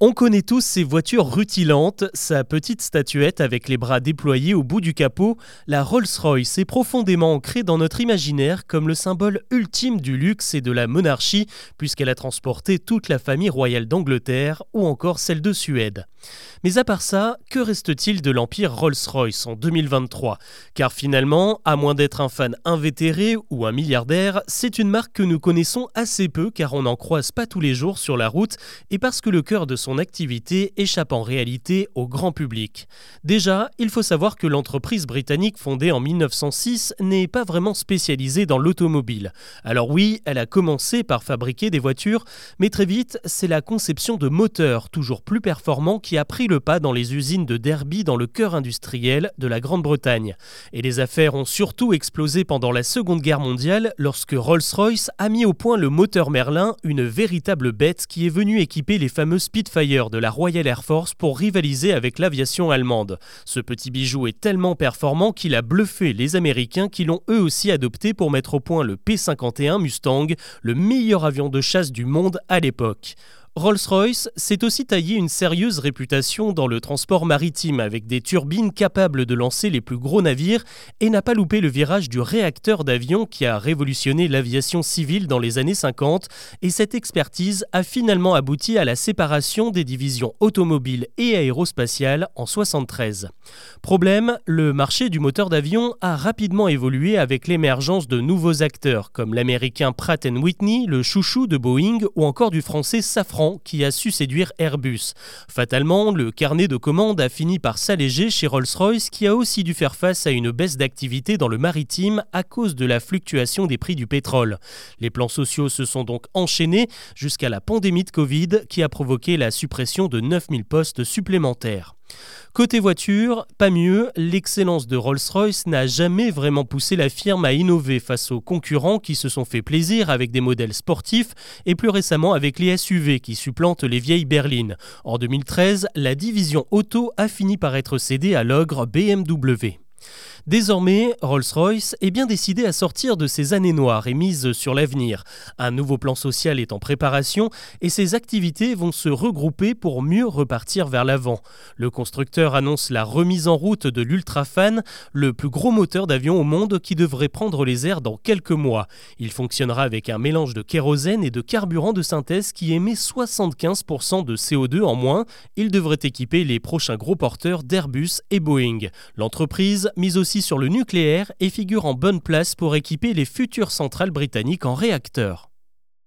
On connaît tous ces voitures rutilantes, sa petite statuette avec les bras déployés au bout du capot. La Rolls-Royce est profondément ancrée dans notre imaginaire comme le symbole ultime du luxe et de la monarchie, puisqu'elle a transporté toute la famille royale d'Angleterre ou encore celle de Suède. Mais à part ça, que reste-t-il de l'empire Rolls-Royce en 2023 Car finalement, à moins d'être un fan invétéré ou un milliardaire, c'est une marque que nous connaissons assez peu car on n'en croise pas tous les jours sur la route et parce que le cœur de son activité échappe en réalité au grand public. Déjà, il faut savoir que l'entreprise britannique fondée en 1906 n'est pas vraiment spécialisée dans l'automobile. Alors oui, elle a commencé par fabriquer des voitures, mais très vite, c'est la conception de moteurs toujours plus performants qui a pris le pas dans les usines de Derby dans le cœur industriel de la Grande-Bretagne. Et les affaires ont surtout explosé pendant la Seconde Guerre mondiale lorsque Rolls-Royce a mis au point le moteur Merlin, une véritable bête qui est venue équiper les fameux Spitfire de la Royal Air Force pour rivaliser avec l'aviation allemande. Ce petit bijou est tellement performant qu'il a bluffé les Américains qui l'ont eux aussi adopté pour mettre au point le P-51 Mustang, le meilleur avion de chasse du monde à l'époque. Rolls-Royce s'est aussi taillé une sérieuse réputation dans le transport maritime avec des turbines capables de lancer les plus gros navires et n'a pas loupé le virage du réacteur d'avion qui a révolutionné l'aviation civile dans les années 50 et cette expertise a finalement abouti à la séparation des divisions automobiles et aérospatiales en 73. Problème, le marché du moteur d'avion a rapidement évolué avec l'émergence de nouveaux acteurs comme l'américain Pratt Whitney, le chouchou de Boeing ou encore du français Safran qui a su séduire Airbus. Fatalement, le carnet de commandes a fini par s'alléger chez Rolls-Royce qui a aussi dû faire face à une baisse d'activité dans le maritime à cause de la fluctuation des prix du pétrole. Les plans sociaux se sont donc enchaînés jusqu'à la pandémie de Covid qui a provoqué la suppression de 9000 postes supplémentaires. Côté voiture, pas mieux, l'excellence de Rolls-Royce n'a jamais vraiment poussé la firme à innover face aux concurrents qui se sont fait plaisir avec des modèles sportifs et plus récemment avec les SUV qui supplantent les vieilles berlines. En 2013, la division auto a fini par être cédée à l'ogre BMW. Désormais, Rolls-Royce est bien décidé à sortir de ses années noires et mise sur l'avenir. Un nouveau plan social est en préparation et ses activités vont se regrouper pour mieux repartir vers l'avant. Le constructeur annonce la remise en route de l'Ultrafan, le plus gros moteur d'avion au monde qui devrait prendre les airs dans quelques mois. Il fonctionnera avec un mélange de kérosène et de carburant de synthèse qui émet 75% de CO2 en moins. Il devrait équiper les prochains gros porteurs d'Airbus et Boeing. L'entreprise mise sur le nucléaire et figure en bonne place pour équiper les futures centrales britanniques en réacteurs.